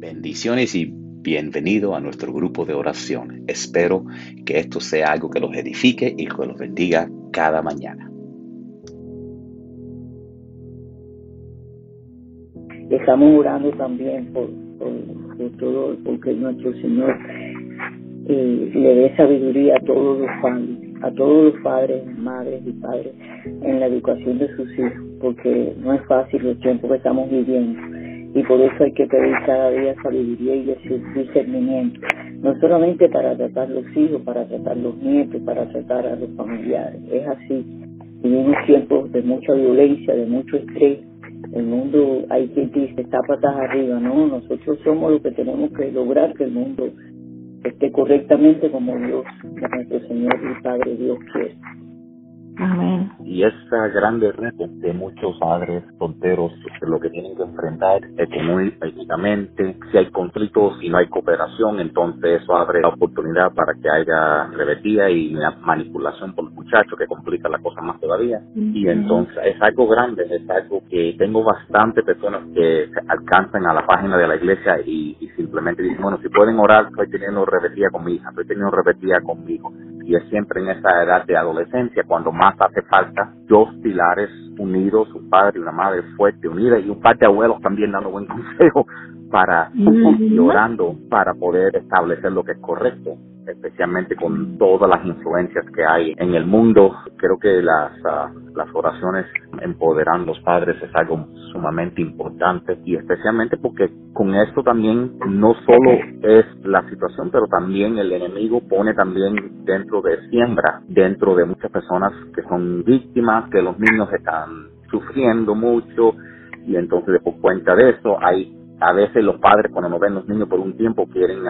Bendiciones y bienvenido a nuestro grupo de oración. Espero que esto sea algo que los edifique y que los bendiga cada mañana. Estamos orando también por, todo, porque nuestro Señor eh, le dé sabiduría a todos los padres, a todos los padres, madres y padres en la educación de sus hijos, porque no es fácil los tiempos que estamos viviendo y por eso hay que pedir cada día sabiduría y discernimiento, no solamente para tratar los hijos, para tratar los nietos, para tratar a los familiares, es así. Vivimos tiempos de mucha violencia, de mucho estrés. El mundo, hay quien dice, está patas arriba, no, nosotros somos los que tenemos que lograr que el mundo esté correctamente como Dios, nuestro Señor y Padre Dios quiere. Y esa grande reto de muchos padres solteros, lo que tienen que enfrentar económicamente, si hay conflictos, si no hay cooperación, entonces eso abre la oportunidad para que haya rebeldía y manipulación por los muchachos, que complica la cosa más todavía. Y entonces es algo grande, es algo que tengo bastante personas que alcanzan a la página de la iglesia y, simplemente dicen, bueno, si pueden orar, estoy teniendo rebeldía con mi hija, estoy teniendo rebeldía con mi hijo. Y es siempre en esa edad de adolescencia cuando más hace falta dos pilares unidos, un padre y una madre fuerte, unida y un par de abuelos también dando buen consejo para y orando para poder establecer lo que es correcto especialmente con todas las influencias que hay en el mundo. Creo que las, ah, las oraciones empoderando a los padres es algo sumamente importante y especialmente porque con esto también no solo es la situación, pero también el enemigo pone también dentro de siembra, dentro de muchas personas que son víctimas, que los niños están sufriendo mucho y entonces por cuenta de eso hay a veces los padres cuando no ven los niños por un tiempo quieren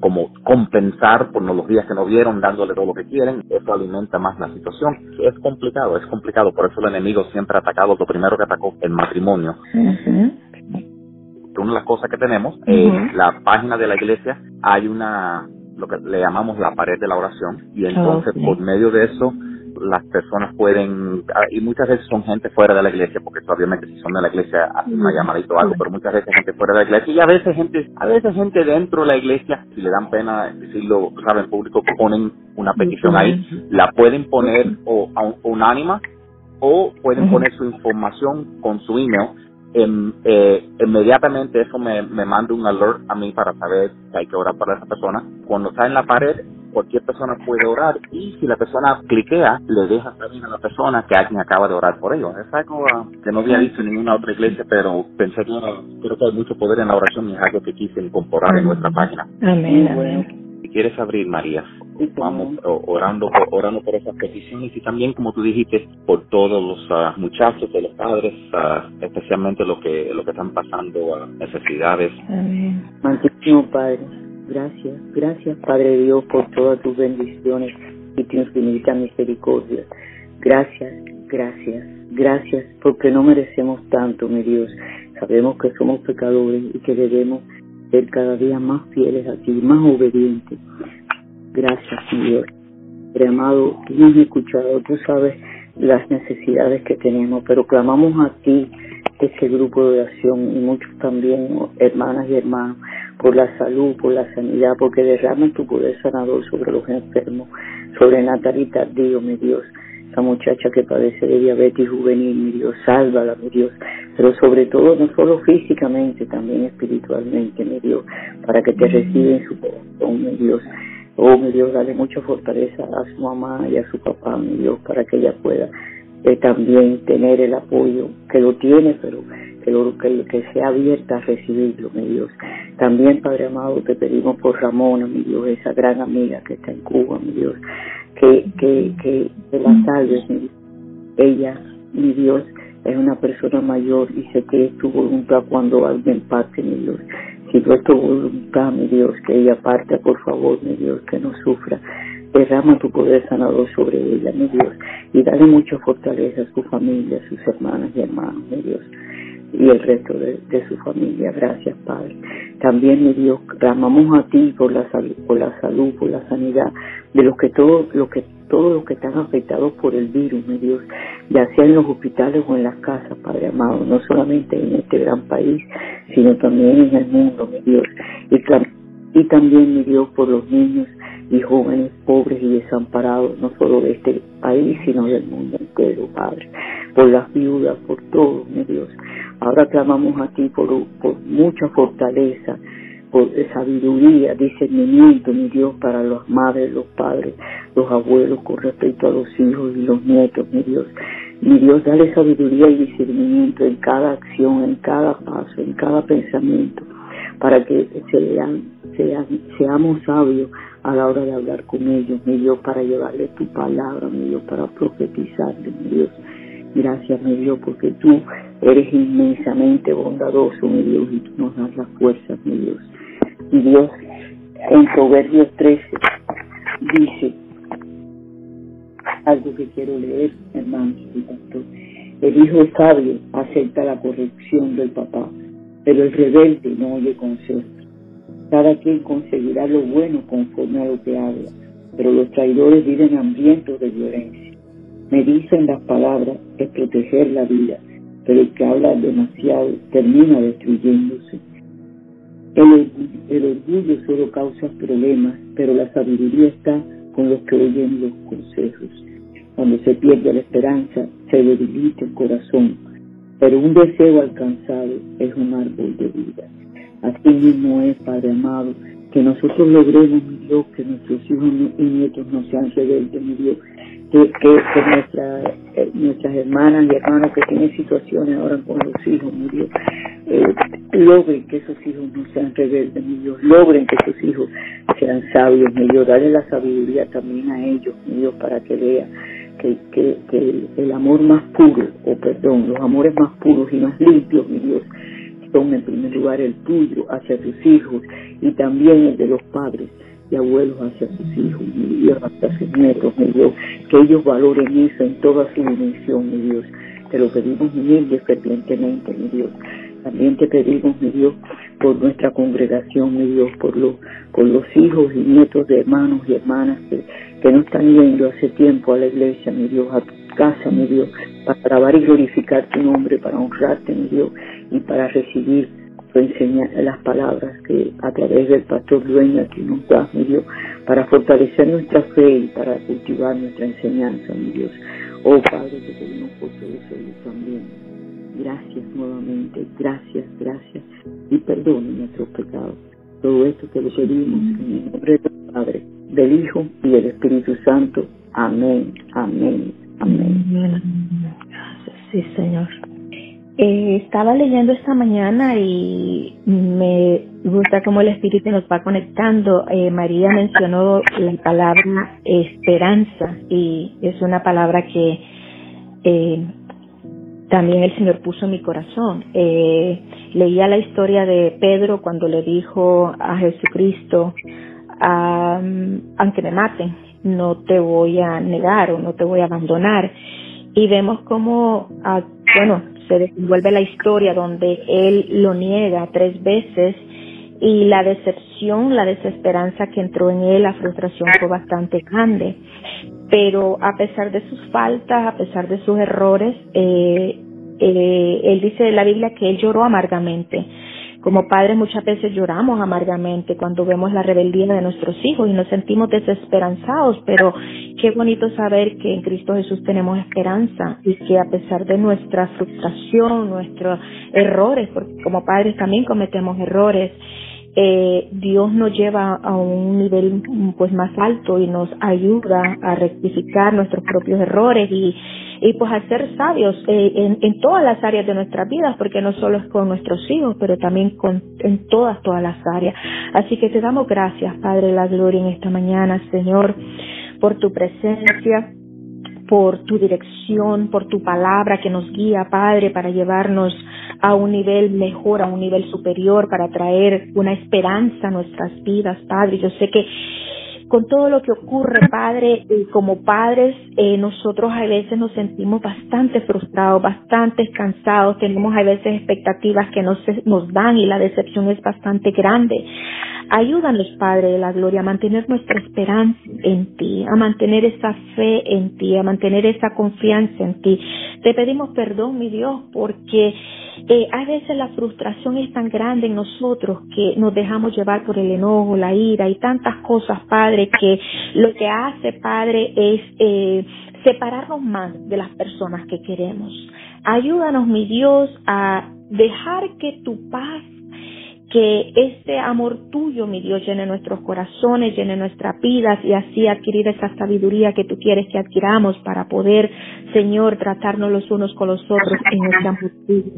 como compensar por los días que no vieron, dándole todo lo que quieren, eso alimenta más la situación. Es complicado, es complicado, por eso el enemigo siempre ha atacado, lo primero que atacó, el matrimonio. Una de las cosas que tenemos, en la página de la iglesia hay una, lo que le llamamos la pared de la oración, y entonces por medio de eso las personas pueden, ah, y muchas veces son gente fuera de la iglesia, porque obviamente si son de la iglesia hacen una llamadita o algo, pero muchas veces gente fuera de la iglesia, y a veces gente, a veces gente dentro de la iglesia, si le dan pena decirlo, saben, público, ponen una petición ahí, la pueden poner o a unánima, o pueden poner su información con su email, en, eh, inmediatamente eso me, me manda un alert a mí para saber que hay que orar para esa persona. Cuando está en la pared, cualquier persona puede orar y si la persona cliquea, le deja saber a la persona que alguien acaba de orar por ellos. Es algo ah, que no había visto en ninguna otra iglesia, pero pensé que creo que hay mucho poder en la oración y es algo que quise incorporar en nuestra página. Amén. Si quieres abrir, María, vamos orando, orando por esas peticiones y también, como tú dijiste, por todos los ah, muchachos, de los padres, uh, especialmente los que, lo que están pasando a necesidades. Amén. Padre Gracias, gracias Padre Dios por todas tus bendiciones y tu infinita misericordia. Gracias, gracias, gracias porque no merecemos tanto, mi Dios. Sabemos que somos pecadores y que debemos ser cada día más fieles a ti, más obedientes. Gracias, mi Dios. Amado, tú has escuchado, tú sabes las necesidades que tenemos, pero clamamos a ti, este grupo de oración y muchos también, hermanas y hermanos, por la salud, por la sanidad, porque derrama tu poder sanador sobre los enfermos, sobre Natalita, Dios, mi Dios, esa muchacha que padece de diabetes juvenil, mi Dios, sálvala, mi Dios, pero sobre todo no solo físicamente, también espiritualmente, mi Dios, para que te reciba en su corazón, mi Dios. Oh, mi Dios, dale mucha fortaleza a su mamá y a su papá, mi Dios, para que ella pueda eh, también tener el apoyo que lo tiene, pero que, que, sea abierta a recibirlo, mi Dios. También, Padre amado, te pedimos por Ramona, mi Dios, esa gran amiga que está en Cuba, mi Dios, que, que, que, la salves, mi Dios. Ella, mi Dios, es una persona mayor y sé que es tu voluntad cuando alguien parte, mi Dios. Si no es tu voluntad, mi Dios, que ella parte, por favor, mi Dios, que no sufra. Derrama tu poder sanador sobre ella, mi Dios, y dale mucha fortaleza a su familia, a sus hermanas y hermanos, mi Dios. Y el resto de, su familia. Gracias, Padre. También, mi Dios, clamamos a ti por la salud, por la salud, por la sanidad de los que todos los que todos los que están afectados por el virus, mi Dios, ya sea en los hospitales o en las casas, Padre amado, no solamente en este gran país, sino también en el mundo, mi Dios. Y, y también, mi Dios, por los niños y jóvenes pobres y desamparados, no solo de este país, sino del mundo entero, Padre, por las viudas, por todos, mi Dios. Ahora clamamos a ti por, mucha fortaleza, por sabiduría, discernimiento, mi Dios, para las madres, los padres, los abuelos con respecto a los hijos y los nietos, mi Dios. Mi Dios, dale sabiduría y discernimiento en cada acción, en cada paso, en cada pensamiento, para que sean, seamos sabios a la hora de hablar con ellos, mi Dios, para llevarles tu palabra, mi Dios, para profetizarles, mi Dios. Gracias, mi Dios, porque tú eres inmensamente bondadoso, mi Dios, y tú nos das las fuerzas, mi Dios. Y Dios, en Proverbios 13, dice algo que quiero leer, hermano y pastor. El hijo sabio acepta la corrección del papá, pero el rebelde no oye consejo. Cada quien conseguirá lo bueno conforme a lo que habla, pero los traidores viven hambrientos de violencia. Me dicen las palabras es proteger la vida, pero el que habla demasiado termina destruyéndose. El, orgullo solo causa problemas, pero la sabiduría está con los que oyen los consejos. Cuando se pierde la esperanza, se debilita el corazón, pero un deseo alcanzado es un árbol de vida. Así mismo es, Padre amado, que nosotros logremos, mi Dios, que nuestros hijos y nietos no sean rebeldes, mi Dios, que, que, nuestra, eh, nuestras hermanas y hermanos que tienen situaciones ahora con los hijos, mi Dios, eh, logren que esos hijos no sean rebeldes, mi Dios, logren que esos hijos sean sabios, mi Dios, darle la sabiduría también a ellos, mi Dios, para que vean que, que, que el amor más puro, o perdón, los amores más puros y más limpios, mi Dios, son en primer lugar el tuyo hacia tus hijos y también el de los padres y abuelos hacia sus hijos, mi Dios, hacia sus nietos, mi Dios, que ellos valoren eso en toda su dimensión, mi Dios. Te lo pedimos humilde y fervientemente, mi Dios. También te pedimos, mi Dios, por nuestra congregación, mi Dios, por los, por los hijos y nietos de hermanos y hermanas que, que no están yendo hace tiempo a la iglesia, mi Dios, a tu casa, mi Dios, para alabar y glorificar tu nombre, para honrarte, mi Dios, y para recibir enseña las palabras que a través del pastor dueño que nos da, mi Dios, para fortalecer nuestra fe y para cultivar nuestra enseñanza, mi Dios. Oh Padre, te pedimos por todo eso también. Gracias nuevamente, gracias, gracias y perdone nuestros pecados. Todo esto te lo pedimos en el nombre del Padre, del Hijo y del Espíritu Santo. Amén, amén, amén. Gracias, sí, Señor. Eh, estaba leyendo esta mañana y me gusta cómo el Espíritu nos va conectando. Eh, María mencionó la palabra esperanza y es una palabra que eh, también el Señor puso en mi corazón. leía la historia de Pedro cuando le dijo a Jesucristo, aunque me maten, no te voy a negar o no te voy a abandonar. Y vemos cómo, ah, bueno, se desenvuelve la historia donde él lo niega tres veces y la decepción, la desesperanza que entró en él, la frustración fue bastante grande. Pero a pesar de sus faltas, a pesar de sus errores, eh, eh, él dice en la Biblia que él lloró amargamente. Como padres muchas veces lloramos amargamente cuando vemos la rebeldía de nuestros hijos y nos sentimos desesperanzados, pero qué bonito saber que en Cristo Jesús tenemos esperanza y que a pesar de nuestra frustración, nuestros errores, porque como padres también cometemos errores, eh, Dios nos lleva a un nivel pues más alto y nos ayuda a rectificar nuestros propios errores y y pues a ser sabios eh, en, en, todas las áreas de nuestras vidas, porque no solo es con nuestros hijos, pero también con, en todas, todas las áreas. Así que te damos gracias, Padre la Gloria, en esta mañana, Señor, por tu presencia, por tu dirección, por tu palabra que nos guía, Padre, para llevarnos a un nivel mejor, a un nivel superior, para traer una esperanza a nuestras vidas, Padre. Yo sé que con todo lo que ocurre, Padre, y como padres, eh, nosotros a veces nos sentimos bastante frustrados, bastante cansados, tenemos a veces expectativas que no se, nos dan y la decepción es bastante grande. Ayúdanos, Padre de la Gloria, a mantener nuestra esperanza en ti, a mantener esa fe en ti, a mantener esa confianza en ti. Te pedimos perdón, mi Dios, porque eh, a veces la frustración es tan grande en nosotros que nos dejamos llevar por el enojo, la ira y tantas cosas, Padre, que lo que hace, Padre, es eh, separarnos más de las personas que queremos. Ayúdanos, mi Dios, a dejar que tu paz que ese amor tuyo, mi Dios, llene nuestros corazones, llene nuestras vidas y así adquirir esa sabiduría que tú quieres que adquiramos para poder, Señor, tratarnos los unos con los otros en este amor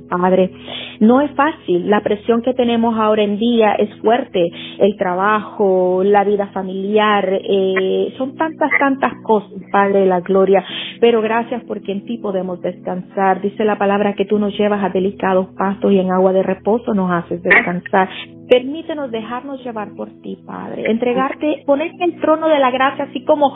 Padre. No es fácil, la presión que tenemos ahora en día es fuerte, el trabajo, la vida familiar, eh, son tantas, tantas cosas, Padre de la gloria, pero gracias porque en ti podemos descansar. Dice la palabra que tú nos llevas a delicados pastos y en agua de reposo nos haces descansar. Permítenos dejarnos llevar por ti, Padre. Entregarte, poner en el trono de la gracia, así como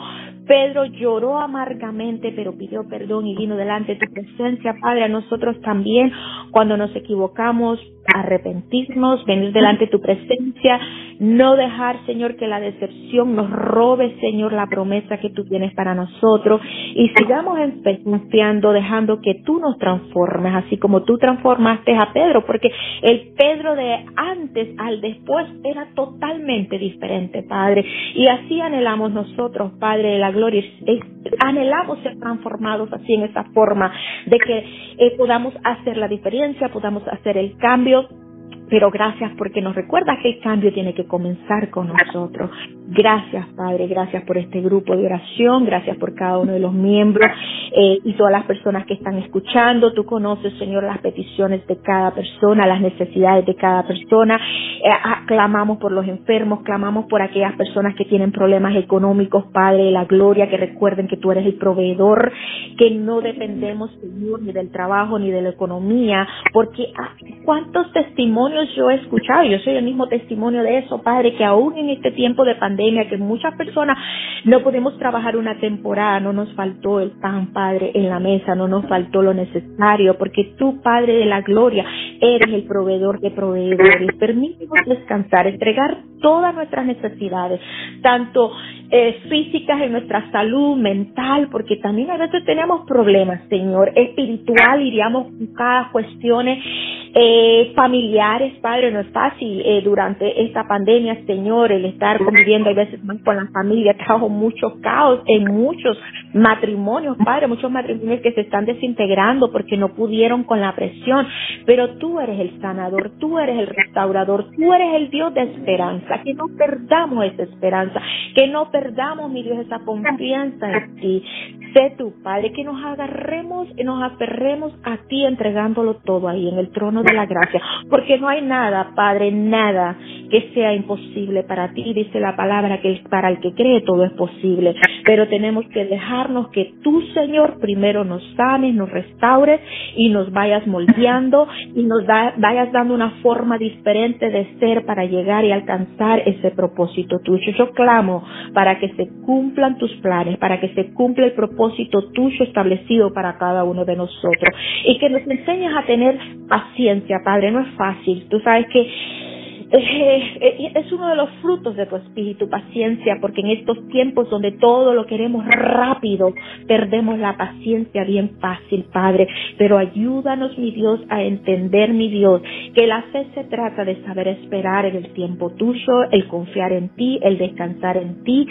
Pedro lloró amargamente, pero pidió perdón y vino delante de tu presencia, Padre. A nosotros también, cuando nos equivocamos, arrepentirnos, venir delante de tu presencia, no dejar, Señor, que la decepción nos robe, Señor, la promesa que tú tienes para nosotros y sigamos confiando, dejando que tú nos transformes, así como tú transformaste a Pedro, porque el Pedro de antes al después era totalmente diferente, Padre. Y así anhelamos nosotros, Padre de la gloria, anhelamos ser transformados así en esa forma de que eh, podamos hacer la diferencia, podamos hacer el cambio Dios pero gracias porque nos recuerda que el cambio tiene que comenzar con nosotros. Gracias, Padre, gracias por este grupo de oración, gracias por cada uno de los miembros eh, y todas las personas que están escuchando. Tú conoces, Señor, las peticiones de cada persona, las necesidades de cada persona. Eh, ah, clamamos por los enfermos, clamamos por aquellas personas que tienen problemas económicos, Padre de la gloria, que recuerden que tú eres el proveedor, que no dependemos, Señor, ni del trabajo ni de la economía, porque cuántos testimonios yo he escuchado, yo soy el mismo testimonio de eso, Padre, que aún en este tiempo de pandemia, que muchas personas no podemos trabajar una temporada, no nos faltó el pan, Padre, en la mesa, no nos faltó lo necesario, porque tú, Padre de la gloria, eres el proveedor de proveedores. Permítenos descansar, entregar todas nuestras necesidades, tanto eh, físicas en nuestra salud mental, porque también a veces tenemos problemas, Señor, espiritual, iríamos cada cuestiones eh, familiares, Padre, no es fácil eh, durante esta pandemia, Señor, el estar conviviendo a veces más con la familia, trajo mucho caos en muchos matrimonios, Padre, muchos matrimonios que se están desintegrando porque no pudieron con la presión, pero tú eres el sanador, tú eres el restaurador, tú eres el Dios de esperanza, que no perdamos esa esperanza, que no perdamos, mi Dios, esa confianza en ti. Sé tu Padre, que nos agarremos y nos aferremos a ti entregándolo todo ahí en el trono de la gracia, porque no hay nada, Padre, nada que sea imposible para ti. Dice la palabra que para el que cree todo es posible, pero tenemos que dejarnos que tú, Señor, primero nos sanes, nos restaures y nos vayas moldeando y nos vayas dando una forma diferente de ser para llegar y alcanzar ese propósito tuyo. Yo clamo para que se cumplan tus planes, para que se cumpla el propósito tuyo establecido para cada uno de nosotros y que nos enseñes a tener paciencia, Padre. No es fácil. Tú sabes que es uno de los frutos de tu espíritu, paciencia, porque en estos tiempos donde todo lo queremos rápido, perdemos la paciencia bien fácil, Padre. Pero ayúdanos, mi Dios, a entender, mi Dios, que la fe se trata de saber esperar en el tiempo tuyo, el confiar en ti, el descansar en ti.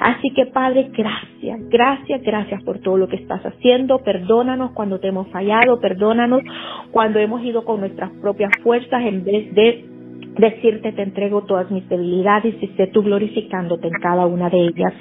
Así que, Padre, gracias, gracias, gracias por todo lo que estás haciendo. Perdónanos cuando te hemos fallado, perdónanos cuando hemos ido con nuestras propias fuerzas en vez de decirte te entrego todas mis debilidades y sé tú glorificándote en cada una de ellas.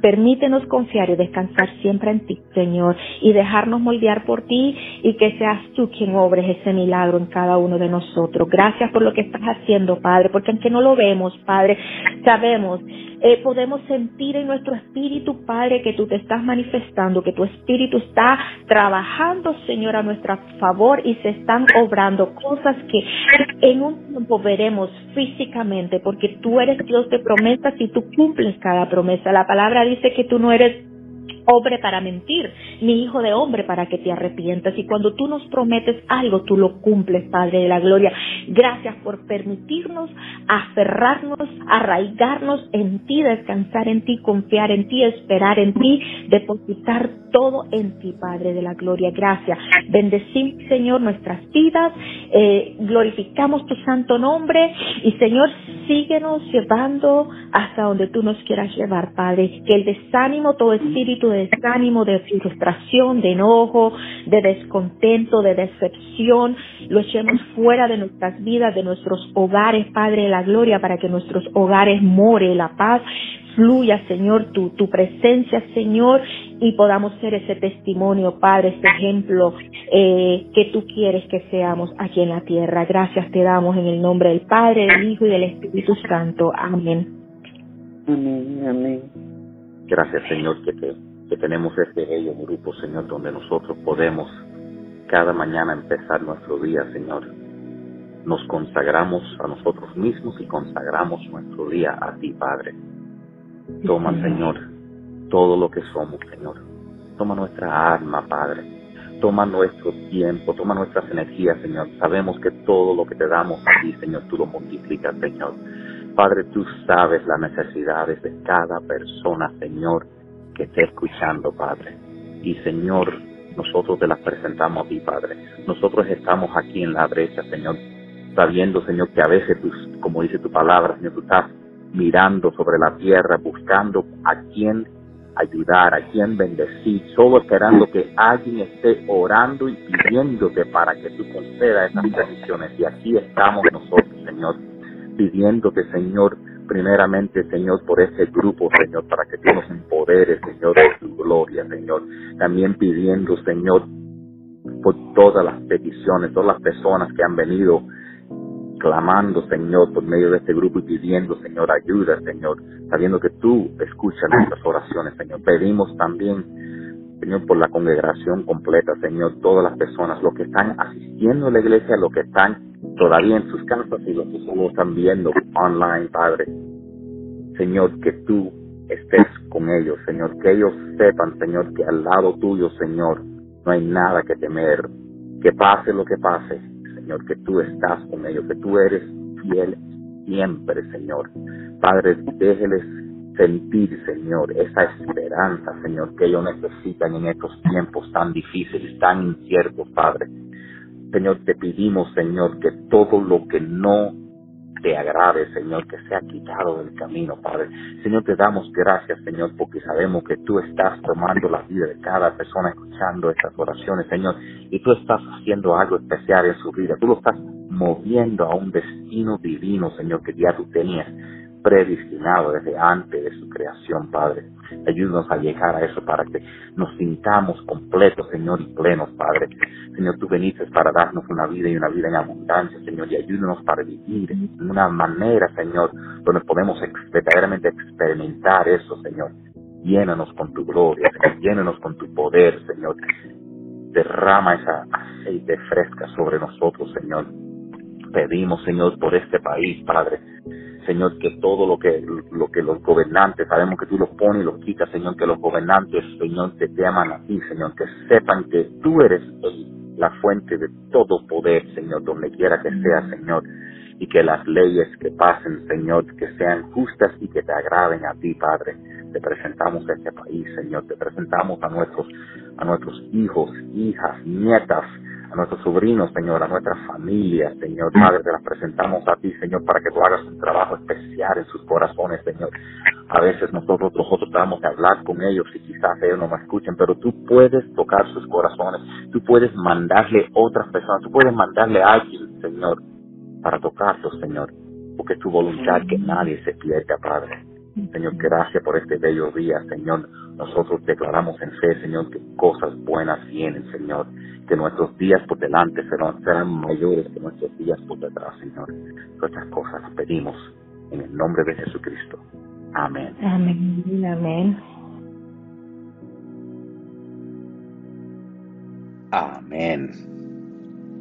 Permítenos confiar y descansar siempre en ti, Señor, y dejarnos moldear por ti y que seas tú quien obres ese milagro en cada uno de nosotros. Gracias por lo que estás haciendo, Padre, porque aunque no lo vemos, Padre, sabemos eh, podemos sentir en nuestro espíritu, Padre, que tú te estás manifestando, que tu espíritu está trabajando, Señor, a nuestro favor y se están obrando cosas que en un tiempo veremos físicamente, porque tú eres Dios de promesas y tú cumples cada promesa. La palabra dice que tú no eres hombre para mentir, ni hijo de hombre para que te arrepientas. Y cuando tú nos prometes algo, tú lo cumples, Padre de la Gloria. Gracias por permitirnos aferrarnos, arraigarnos en ti, descansar en ti, confiar en ti, esperar en ti, depositar todo en ti, Padre de la Gloria. Gracias. Bendecimos, Señor, nuestras vidas, eh, glorificamos tu santo nombre y, Señor, síguenos llevando hasta donde tú nos quieras llevar, Padre. Que el desánimo, todo espíritu de desánimo, de frustración, de enojo, de descontento, de decepción, lo echemos fuera de nuestras vidas, de nuestros hogares, Padre de la Gloria, para que nuestros hogares more la paz, fluya, Señor, tu, tu presencia, Señor, y podamos ser ese testimonio, Padre, ese ejemplo eh, que tú quieres que seamos aquí en la tierra. Gracias te damos en el nombre del Padre, del Hijo y del Espíritu Santo. Amén. Amén, amén. Gracias, Señor, que, que tenemos este bello grupo, Señor, donde nosotros podemos cada mañana empezar nuestro día, Señor. Nos consagramos a nosotros mismos y consagramos nuestro día a ti, Padre. Toma, Señor, todo lo que somos, Señor. Toma nuestra alma, Padre. Toma nuestro tiempo, toma nuestras energías, Señor. Sabemos que todo lo que te damos a ti, Señor, tú lo multiplicas, Señor. Padre, tú sabes las necesidades de cada persona, Señor, que esté escuchando, Padre. Y, Señor, nosotros te las presentamos a ti, Padre. Nosotros estamos aquí en la brecha, Señor, sabiendo, Señor, que a veces, tú, como dice tu palabra, Señor, tú estás mirando sobre la tierra, buscando a quién ayudar, a quien bendecir, solo esperando que alguien esté orando y pidiéndote para que tú concedas esas peticiones. Y aquí estamos nosotros, Señor, pidiéndote, Señor, primeramente, Señor, por este grupo, Señor, para que tú nos empoderes, Señor, de tu gloria, Señor. También pidiendo, Señor, por todas las peticiones, todas las personas que han venido clamando, Señor, por medio de este grupo y pidiendo, Señor, ayuda, Señor, sabiendo que tú escuchas nuestras oraciones, Señor. Pedimos también, Señor, por la congregación completa, Señor, todas las personas, los que están asistiendo a la iglesia, los que están todavía en sus casas y los que solo están viendo online, Padre. Señor, que tú estés con ellos, Señor, que ellos sepan, Señor, que al lado tuyo, Señor, no hay nada que temer, que pase lo que pase, Señor, que tú estás con ellos, que tú eres fiel siempre, Señor. Padre, déjeles sentir, Señor, esa esperanza, Señor, que ellos necesitan en estos tiempos tan difíciles, tan inciertos, Padre. Señor, te pedimos, Señor, que todo lo que no te agrade, Señor, que sea quitado del camino, Padre. Señor, te damos gracias, Señor, porque sabemos que tú estás tomando la vida de cada persona escuchando estas oraciones, Señor, y tú estás haciendo algo especial en su vida. Tú lo estás moviendo a un destino divino, Señor, que ya tú tenías predestinado desde antes de su creación, Padre. Ayúdanos a llegar a eso para que nos sintamos completos, Señor, y plenos, Padre. Señor, tú veniste para darnos una vida y una vida en abundancia, Señor, y ayúdanos para vivir de una manera, Señor, donde podemos verdaderamente experimentar eso, Señor. Llénanos con tu gloria, Señor, llénanos con tu poder, Señor. Derrama esa aceite fresca sobre nosotros, Señor. Pedimos, Señor, por este país, Padre Señor, que todo lo que, lo que los gobernantes, sabemos que tú los pones y los quitas, Señor, que los gobernantes, Señor, te, te aman a ti, Señor, que sepan que tú eres la fuente de todo poder, Señor, donde quiera que sea, Señor, y que las leyes que pasen, Señor, que sean justas y que te agraden a ti, Padre. Te presentamos a este país, Señor, te presentamos a nuestros, a nuestros hijos, hijas, nietas, a nuestros sobrinos, Señor, a nuestras familias, Señor, Padre, te las presentamos a ti, Señor, para que tú hagas un trabajo especial en sus corazones, Señor. A veces nosotros, nosotros vamos a hablar con ellos y quizás ellos no me escuchen, pero tú puedes tocar sus corazones, tú puedes mandarle otras personas, tú puedes mandarle a alguien, Señor, para tocarlos, Señor, porque es tu voluntad que nadie se pierda, Padre. Señor, gracias por este bello día, Señor. Nosotros declaramos en fe, Señor, que cosas buenas vienen, Señor. Que nuestros días por delante serán, serán mayores que nuestros días por detrás, Señor. Todas cosas las pedimos en el nombre de Jesucristo. Amén. Amén. Amén. Amén.